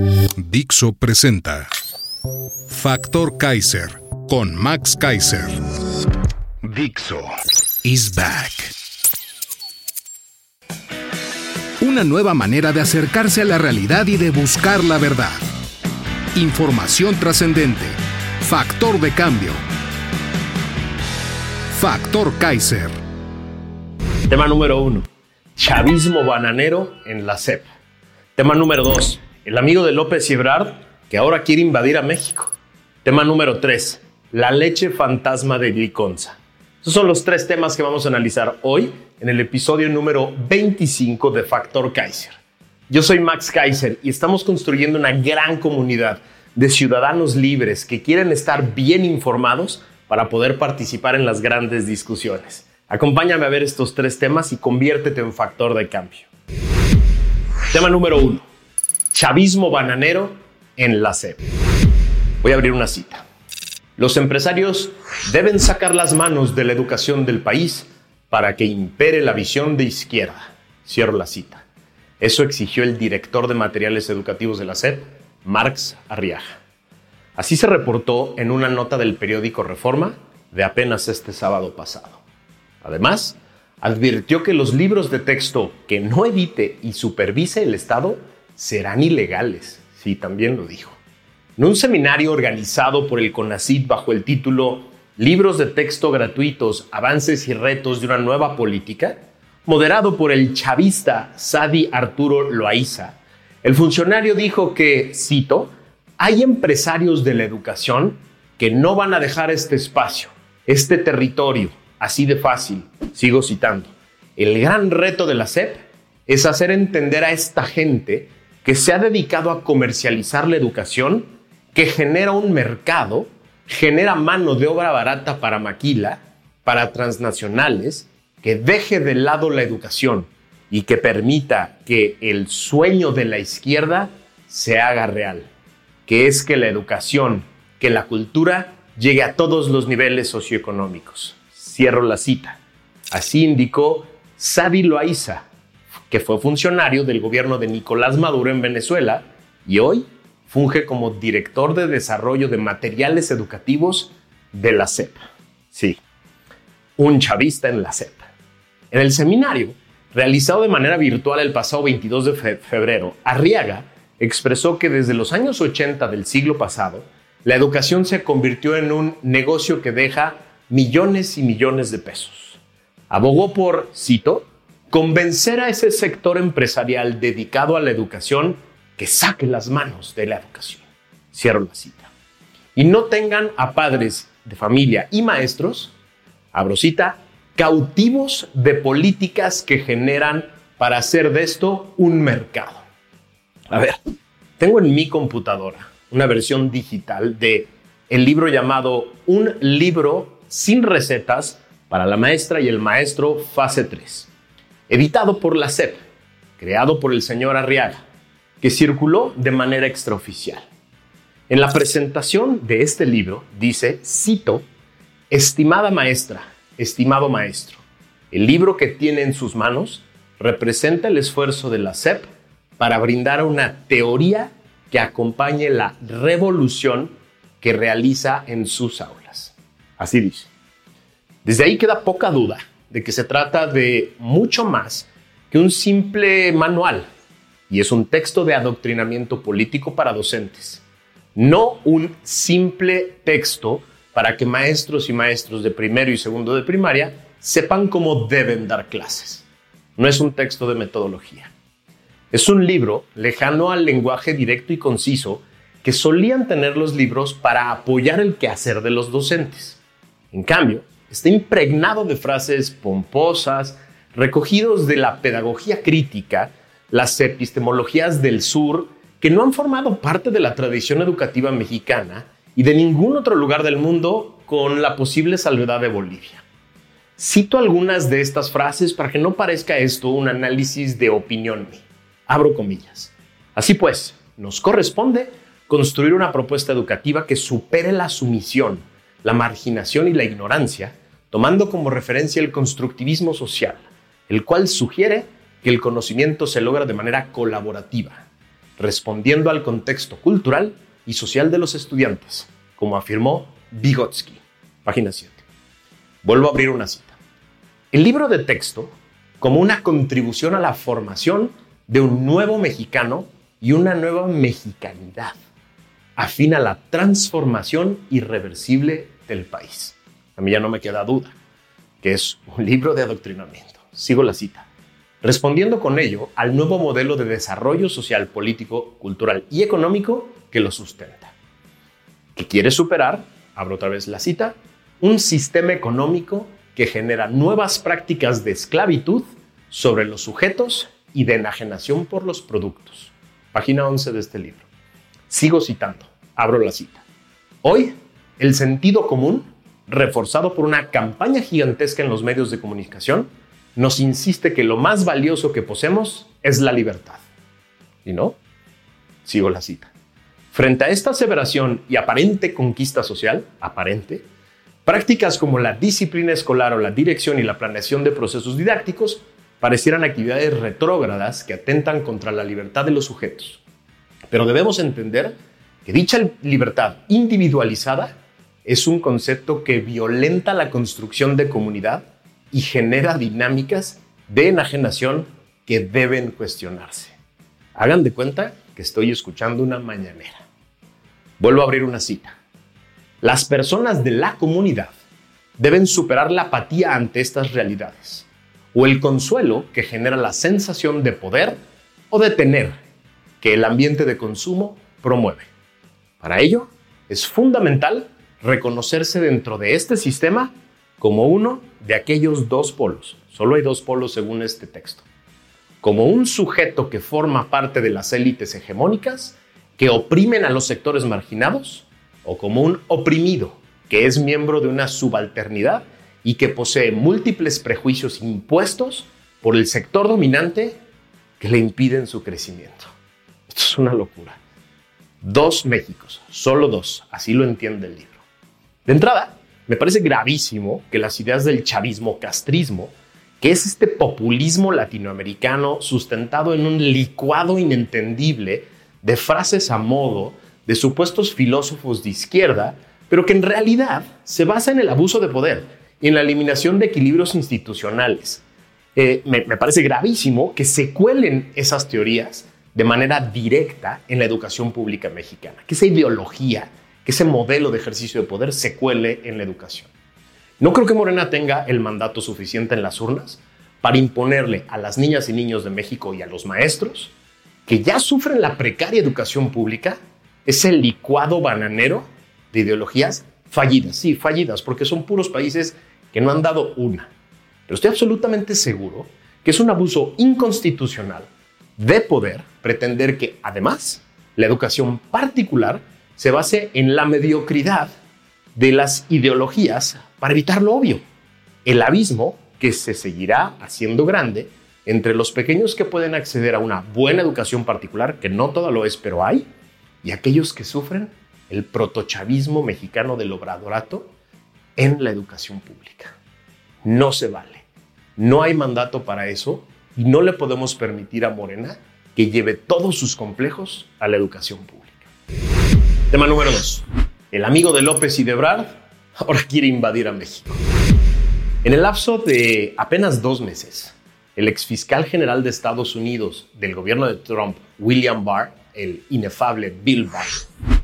Dixo presenta Factor Kaiser con Max Kaiser. Dixo is back. Una nueva manera de acercarse a la realidad y de buscar la verdad. Información trascendente. Factor de cambio. Factor Kaiser. Tema número uno. Chavismo bananero en la CEP. Tema número dos. El amigo de López Ebrard que ahora quiere invadir a México. Tema número tres. La leche fantasma de Gliconza. Estos son los tres temas que vamos a analizar hoy en el episodio número 25 de Factor Kaiser. Yo soy Max Kaiser y estamos construyendo una gran comunidad de ciudadanos libres que quieren estar bien informados para poder participar en las grandes discusiones. Acompáñame a ver estos tres temas y conviértete en factor de cambio. Tema número uno. Chavismo bananero en la SEP. Voy a abrir una cita. Los empresarios deben sacar las manos de la educación del país para que impere la visión de izquierda. Cierro la cita. Eso exigió el director de materiales educativos de la SEP, Marx Arriaga. Así se reportó en una nota del periódico Reforma de apenas este sábado pasado. Además, advirtió que los libros de texto que no edite y supervise el Estado serán ilegales. Sí, también lo dijo. En un seminario organizado por el CONACID bajo el título Libros de texto gratuitos, avances y retos de una nueva política, moderado por el chavista Sadi Arturo Loaiza, el funcionario dijo que, cito, hay empresarios de la educación que no van a dejar este espacio, este territorio, así de fácil. Sigo citando. El gran reto de la SEP es hacer entender a esta gente que se ha dedicado a comercializar la educación, que genera un mercado, genera mano de obra barata para maquila, para transnacionales, que deje de lado la educación y que permita que el sueño de la izquierda se haga real que es que la educación, que la cultura llegue a todos los niveles socioeconómicos. Cierro la cita. Así indicó Sadi Loaiza, que fue funcionario del gobierno de Nicolás Maduro en Venezuela y hoy funge como director de desarrollo de materiales educativos de la CEP. Sí, un chavista en la CEP. En el seminario, realizado de manera virtual el pasado 22 de febrero, Arriaga expresó que desde los años 80 del siglo pasado, la educación se convirtió en un negocio que deja millones y millones de pesos. Abogó por, cito, convencer a ese sector empresarial dedicado a la educación que saque las manos de la educación. Cierro la cita. Y no tengan a padres de familia y maestros, abro cita, cautivos de políticas que generan para hacer de esto un mercado. A ver, tengo en mi computadora una versión digital de el libro llamado Un libro sin recetas para la maestra y el maestro fase 3, editado por la SEP, creado por el señor Arriaga, que circuló de manera extraoficial. En la presentación de este libro dice, cito, Estimada maestra, estimado maestro, el libro que tiene en sus manos representa el esfuerzo de la SEP para brindar una teoría que acompañe la revolución que realiza en sus aulas. Así dice. Desde ahí queda poca duda de que se trata de mucho más que un simple manual y es un texto de adoctrinamiento político para docentes, no un simple texto para que maestros y maestros de primero y segundo de primaria sepan cómo deben dar clases. No es un texto de metodología. Es un libro lejano al lenguaje directo y conciso que solían tener los libros para apoyar el quehacer de los docentes. En cambio, está impregnado de frases pomposas, recogidos de la pedagogía crítica, las epistemologías del sur que no han formado parte de la tradición educativa mexicana y de ningún otro lugar del mundo con la posible salvedad de Bolivia. Cito algunas de estas frases para que no parezca esto un análisis de opinión. Abro comillas. Así pues, nos corresponde construir una propuesta educativa que supere la sumisión, la marginación y la ignorancia, tomando como referencia el constructivismo social, el cual sugiere que el conocimiento se logra de manera colaborativa, respondiendo al contexto cultural y social de los estudiantes, como afirmó Vygotsky. Página 7. Vuelvo a abrir una cita. El libro de texto, como una contribución a la formación de un nuevo mexicano y una nueva mexicanidad afina la transformación irreversible del país. A mí ya no me queda duda que es un libro de adoctrinamiento. Sigo la cita. Respondiendo con ello al nuevo modelo de desarrollo social, político, cultural y económico que lo sustenta. Que quiere superar, abro otra vez la cita, un sistema económico que genera nuevas prácticas de esclavitud sobre los sujetos y de enajenación por los productos. Página 11 de este libro. Sigo citando. Abro la cita. Hoy, el sentido común, reforzado por una campaña gigantesca en los medios de comunicación, nos insiste que lo más valioso que poseemos es la libertad. ¿Y no? Sigo la cita. Frente a esta aseveración y aparente conquista social, aparente, prácticas como la disciplina escolar o la dirección y la planeación de procesos didácticos parecieran actividades retrógradas que atentan contra la libertad de los sujetos. Pero debemos entender que dicha libertad individualizada es un concepto que violenta la construcción de comunidad y genera dinámicas de enajenación que deben cuestionarse. Hagan de cuenta que estoy escuchando una mañanera. Vuelvo a abrir una cita. Las personas de la comunidad deben superar la apatía ante estas realidades o el consuelo que genera la sensación de poder o de tener que el ambiente de consumo promueve. Para ello, es fundamental reconocerse dentro de este sistema como uno de aquellos dos polos. Solo hay dos polos según este texto. Como un sujeto que forma parte de las élites hegemónicas que oprimen a los sectores marginados o como un oprimido que es miembro de una subalternidad y que posee múltiples prejuicios impuestos por el sector dominante que le impiden su crecimiento. Esto es una locura. Dos Méxicos, solo dos, así lo entiende el libro. De entrada, me parece gravísimo que las ideas del chavismo castrismo, que es este populismo latinoamericano sustentado en un licuado inentendible de frases a modo de supuestos filósofos de izquierda, pero que en realidad se basa en el abuso de poder y en la eliminación de equilibrios institucionales. Eh, me, me parece gravísimo que se cuelen esas teorías de manera directa en la educación pública mexicana, que esa ideología, ese modelo de ejercicio de poder se cuele en la educación. No creo que Morena tenga el mandato suficiente en las urnas para imponerle a las niñas y niños de México y a los maestros que ya sufren la precaria educación pública ese licuado bananero de ideologías fallidas, sí, fallidas, porque son puros países que no han dado una. Pero estoy absolutamente seguro que es un abuso inconstitucional de poder pretender que, además, la educación particular se base en la mediocridad de las ideologías para evitar lo obvio, el abismo que se seguirá haciendo grande entre los pequeños que pueden acceder a una buena educación particular, que no todo lo es, pero hay, y aquellos que sufren el protochavismo mexicano del obradorato en la educación pública. No se vale. No hay mandato para eso y no le podemos permitir a Morena que lleve todos sus complejos a la educación pública. Tema número 2. El amigo de López y de Brad ahora quiere invadir a México. En el lapso de apenas dos meses, el exfiscal general de Estados Unidos del gobierno de Trump, William Barr, el inefable Bill Barr,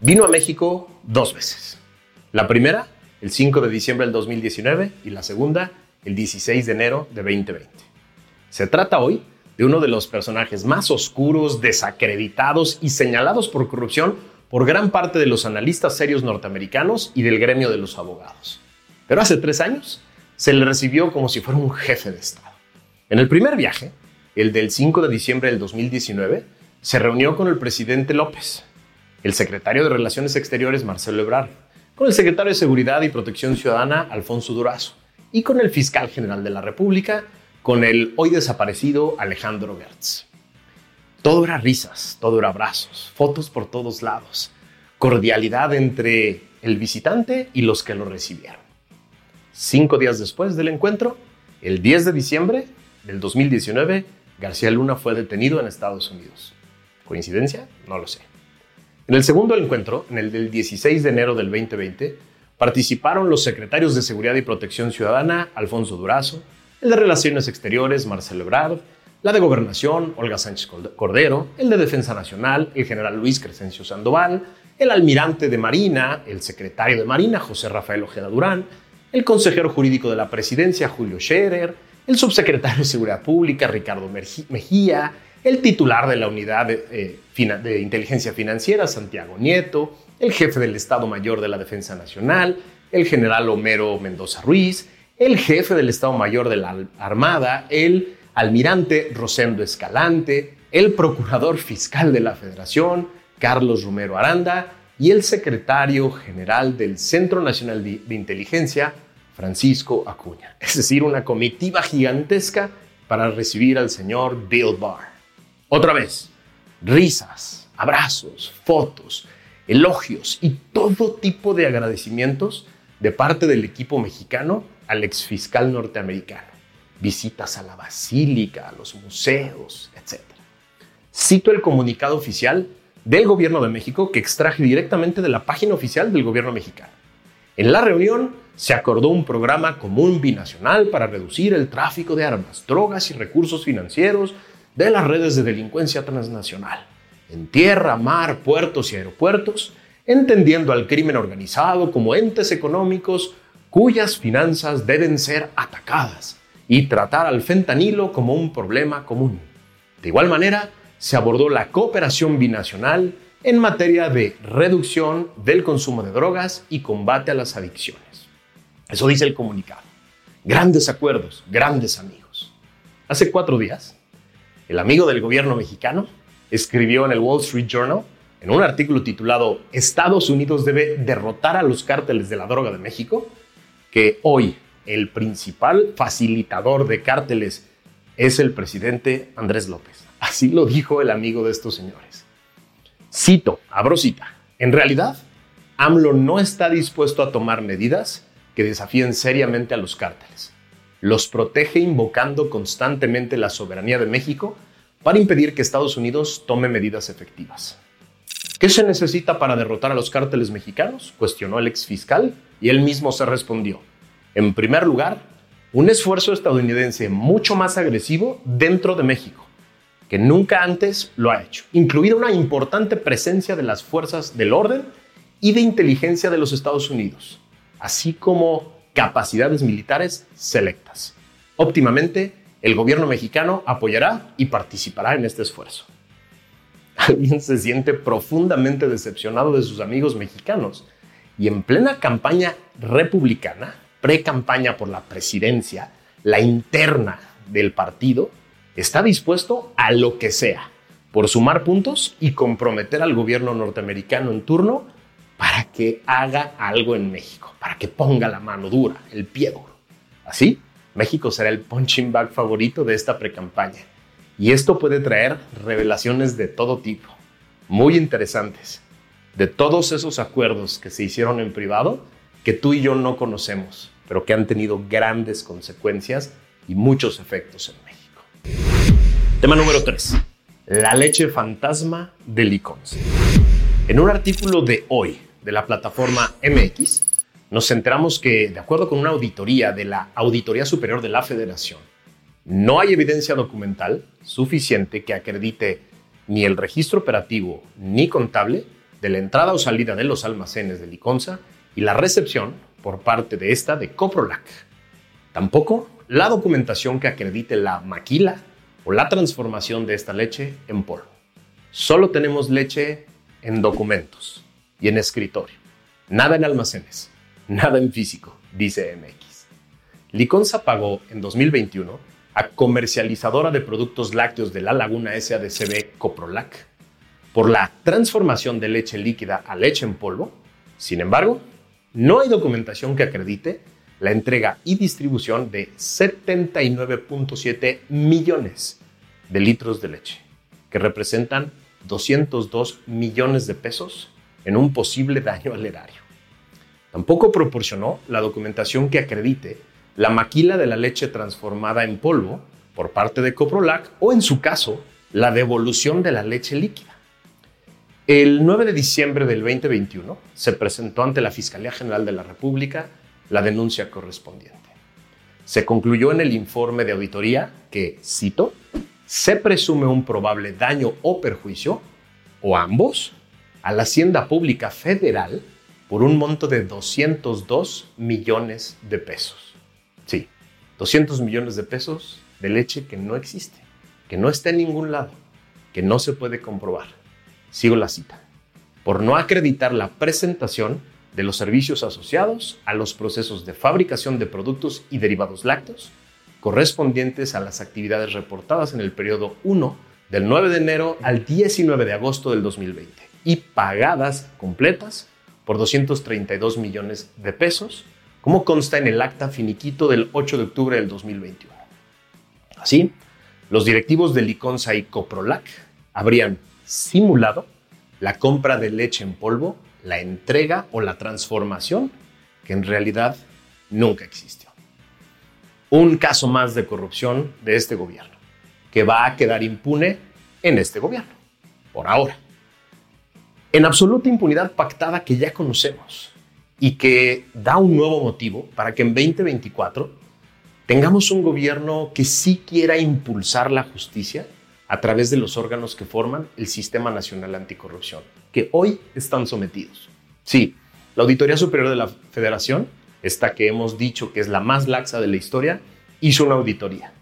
vino a México dos veces. La primera, el 5 de diciembre del 2019, y la segunda, el 16 de enero de 2020. Se trata hoy de uno de los personajes más oscuros, desacreditados y señalados por corrupción por gran parte de los analistas serios norteamericanos y del gremio de los abogados. Pero hace tres años se le recibió como si fuera un jefe de Estado. En el primer viaje, el del 5 de diciembre del 2019, se reunió con el presidente López, el secretario de Relaciones Exteriores Marcelo Ebrard, con el secretario de Seguridad y Protección Ciudadana Alfonso Durazo y con el fiscal general de la República, con el hoy desaparecido Alejandro Gertz. Todo era risas, todo era abrazos, fotos por todos lados, cordialidad entre el visitante y los que lo recibieron. Cinco días después del encuentro, el 10 de diciembre del 2019, García Luna fue detenido en Estados Unidos. ¿Coincidencia? No lo sé. En el segundo encuentro, en el del 16 de enero del 2020, participaron los secretarios de Seguridad y Protección Ciudadana, Alfonso Durazo, el de Relaciones Exteriores, Marcelo Ebrard, la de Gobernación, Olga Sánchez Cordero, el de Defensa Nacional, el general Luis Crescencio Sandoval, el almirante de Marina, el secretario de Marina, José Rafael Ojeda Durán, el consejero jurídico de la presidencia, Julio Scherer, el subsecretario de Seguridad Pública, Ricardo Mejía, el titular de la unidad de, eh, inteligencia financiera, Santiago Nieto, el jefe del Estado Mayor de la Defensa Nacional, el general Homero Mendoza Ruiz, el jefe del Estado Mayor de la Armada, el almirante Rosendo Escalante, el procurador fiscal de la Federación, Carlos Romero Aranda, y el secretario general del Centro Nacional de Inteligencia, Francisco Acuña. Es decir, una comitiva gigantesca para recibir al señor Bill Barr. Otra vez, risas, abrazos, fotos, elogios y todo tipo de agradecimientos de parte del equipo mexicano al exfiscal norteamericano. Visitas a la basílica, a los museos, etc. Cito el comunicado oficial del Gobierno de México que extraje directamente de la página oficial del Gobierno mexicano. En la reunión se acordó un programa común binacional para reducir el tráfico de armas, drogas y recursos financieros de las redes de delincuencia transnacional, en tierra, mar, puertos y aeropuertos, entendiendo al crimen organizado como entes económicos cuyas finanzas deben ser atacadas y tratar al fentanilo como un problema común. De igual manera, se abordó la cooperación binacional en materia de reducción del consumo de drogas y combate a las adicciones. Eso dice el comunicado. Grandes acuerdos, grandes amigos. Hace cuatro días, el amigo del gobierno mexicano, escribió en el Wall Street Journal, en un artículo titulado Estados Unidos debe derrotar a los cárteles de la droga de México, que hoy el principal facilitador de cárteles es el presidente Andrés López. Así lo dijo el amigo de estos señores. Cito, abro cita. En realidad, AMLO no está dispuesto a tomar medidas que desafíen seriamente a los cárteles los protege invocando constantemente la soberanía de México para impedir que Estados Unidos tome medidas efectivas. ¿Qué se necesita para derrotar a los cárteles mexicanos? cuestionó el ex fiscal y él mismo se respondió. En primer lugar, un esfuerzo estadounidense mucho más agresivo dentro de México, que nunca antes lo ha hecho, incluida una importante presencia de las fuerzas del orden y de inteligencia de los Estados Unidos, así como capacidades militares selectas. Óptimamente, el gobierno mexicano apoyará y participará en este esfuerzo. Alguien se siente profundamente decepcionado de sus amigos mexicanos y en plena campaña republicana, pre-campaña por la presidencia, la interna del partido, está dispuesto a lo que sea por sumar puntos y comprometer al gobierno norteamericano en turno para que haga algo en México, para que ponga la mano dura, el pie duro. Así, México será el punching bag favorito de esta precampaña. Y esto puede traer revelaciones de todo tipo, muy interesantes, de todos esos acuerdos que se hicieron en privado que tú y yo no conocemos, pero que han tenido grandes consecuencias y muchos efectos en México. Tema número 3. La leche fantasma de Licons. En un artículo de hoy, de la plataforma MX, nos enteramos que, de acuerdo con una auditoría de la Auditoría Superior de la Federación, no hay evidencia documental suficiente que acredite ni el registro operativo ni contable de la entrada o salida de los almacenes de Liconza y la recepción por parte de esta de Coprolac. Tampoco la documentación que acredite la maquila o la transformación de esta leche en polvo. Solo tenemos leche en documentos y en escritorio. Nada en almacenes, nada en físico, dice MX. Liconza pagó en 2021 a comercializadora de productos lácteos de la Laguna SADCB Coprolac por la transformación de leche líquida a leche en polvo. Sin embargo, no hay documentación que acredite la entrega y distribución de 79.7 millones de litros de leche, que representan 202 millones de pesos en un posible daño al erario. Tampoco proporcionó la documentación que acredite la maquila de la leche transformada en polvo por parte de Coprolac o, en su caso, la devolución de la leche líquida. El 9 de diciembre del 2021 se presentó ante la Fiscalía General de la República la denuncia correspondiente. Se concluyó en el informe de auditoría que, cito, se presume un probable daño o perjuicio, o ambos, a la Hacienda Pública Federal por un monto de 202 millones de pesos. Sí, 200 millones de pesos de leche que no existe, que no está en ningún lado, que no se puede comprobar. Sigo la cita. Por no acreditar la presentación de los servicios asociados a los procesos de fabricación de productos y derivados lácteos correspondientes a las actividades reportadas en el periodo 1 del 9 de enero al 19 de agosto del 2020 y pagadas completas por 232 millones de pesos, como consta en el acta finiquito del 8 de octubre del 2021. Así, los directivos de Liconza y Coprolac habrían simulado la compra de leche en polvo la entrega o la transformación que en realidad nunca existió. Un caso más de corrupción de este gobierno, que va a quedar impune en este gobierno, por ahora. En absoluta impunidad pactada que ya conocemos y que da un nuevo motivo para que en 2024 tengamos un gobierno que sí quiera impulsar la justicia a través de los órganos que forman el Sistema Nacional Anticorrupción, que hoy están sometidos. Sí, la Auditoría Superior de la Federación, esta que hemos dicho que es la más laxa de la historia, hizo una auditoría.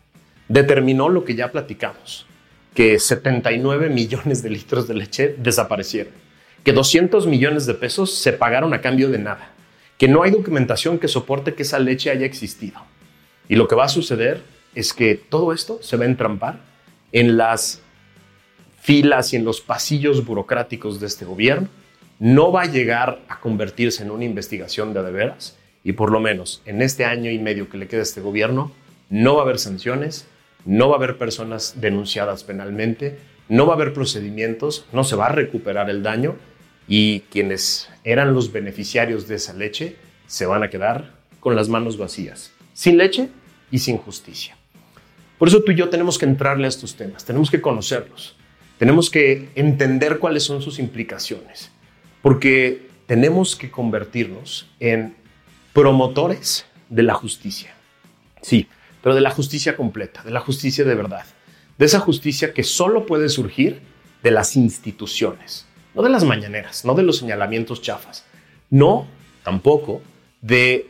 Determinó lo que ya platicamos, que 79 millones de litros de leche desaparecieron, que 200 millones de pesos se pagaron a cambio de nada, que no hay documentación que soporte que esa leche haya existido. Y lo que va a suceder es que todo esto se va a entrampar en las filas y en los pasillos burocráticos de este gobierno, no va a llegar a convertirse en una investigación de de veras y por lo menos en este año y medio que le queda a este gobierno no va a haber sanciones, no va a haber personas denunciadas penalmente, no va a haber procedimientos, no se va a recuperar el daño y quienes eran los beneficiarios de esa leche se van a quedar con las manos vacías, sin leche y sin justicia. Por eso tú y yo tenemos que entrarle a estos temas, tenemos que conocerlos, tenemos que entender cuáles son sus implicaciones, porque tenemos que convertirnos en promotores de la justicia. Sí, pero de la justicia completa, de la justicia de verdad, de esa justicia que solo puede surgir de las instituciones, no de las mañaneras, no de los señalamientos chafas, no tampoco de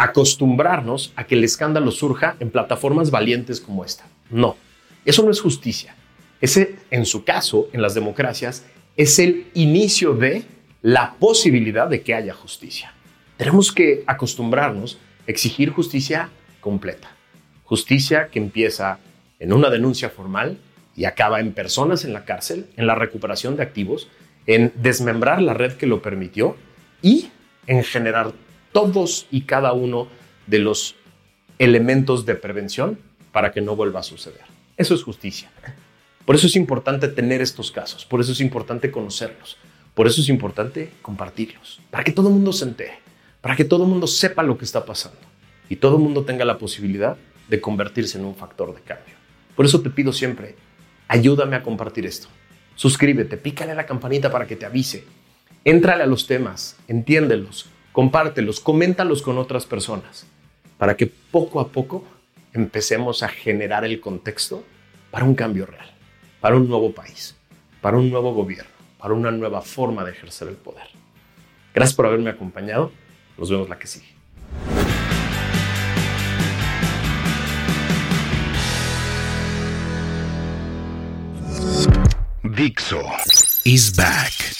acostumbrarnos a que el escándalo surja en plataformas valientes como esta. No, eso no es justicia. Ese, en su caso, en las democracias, es el inicio de la posibilidad de que haya justicia. Tenemos que acostumbrarnos a exigir justicia completa. Justicia que empieza en una denuncia formal y acaba en personas en la cárcel, en la recuperación de activos, en desmembrar la red que lo permitió y en generar todos y cada uno de los elementos de prevención para que no vuelva a suceder. Eso es justicia. Por eso es importante tener estos casos, por eso es importante conocerlos, por eso es importante compartirlos, para que todo el mundo se entere, para que todo el mundo sepa lo que está pasando y todo el mundo tenga la posibilidad de convertirse en un factor de cambio. Por eso te pido siempre, ayúdame a compartir esto. Suscríbete, pícale a la campanita para que te avise. Éntrale a los temas, entiéndelos, compártelos, coméntalos con otras personas, para que poco a poco empecemos a generar el contexto para un cambio real, para un nuevo país, para un nuevo gobierno, para una nueva forma de ejercer el poder. Gracias por haberme acompañado. Nos vemos la que sigue. Dixo is back.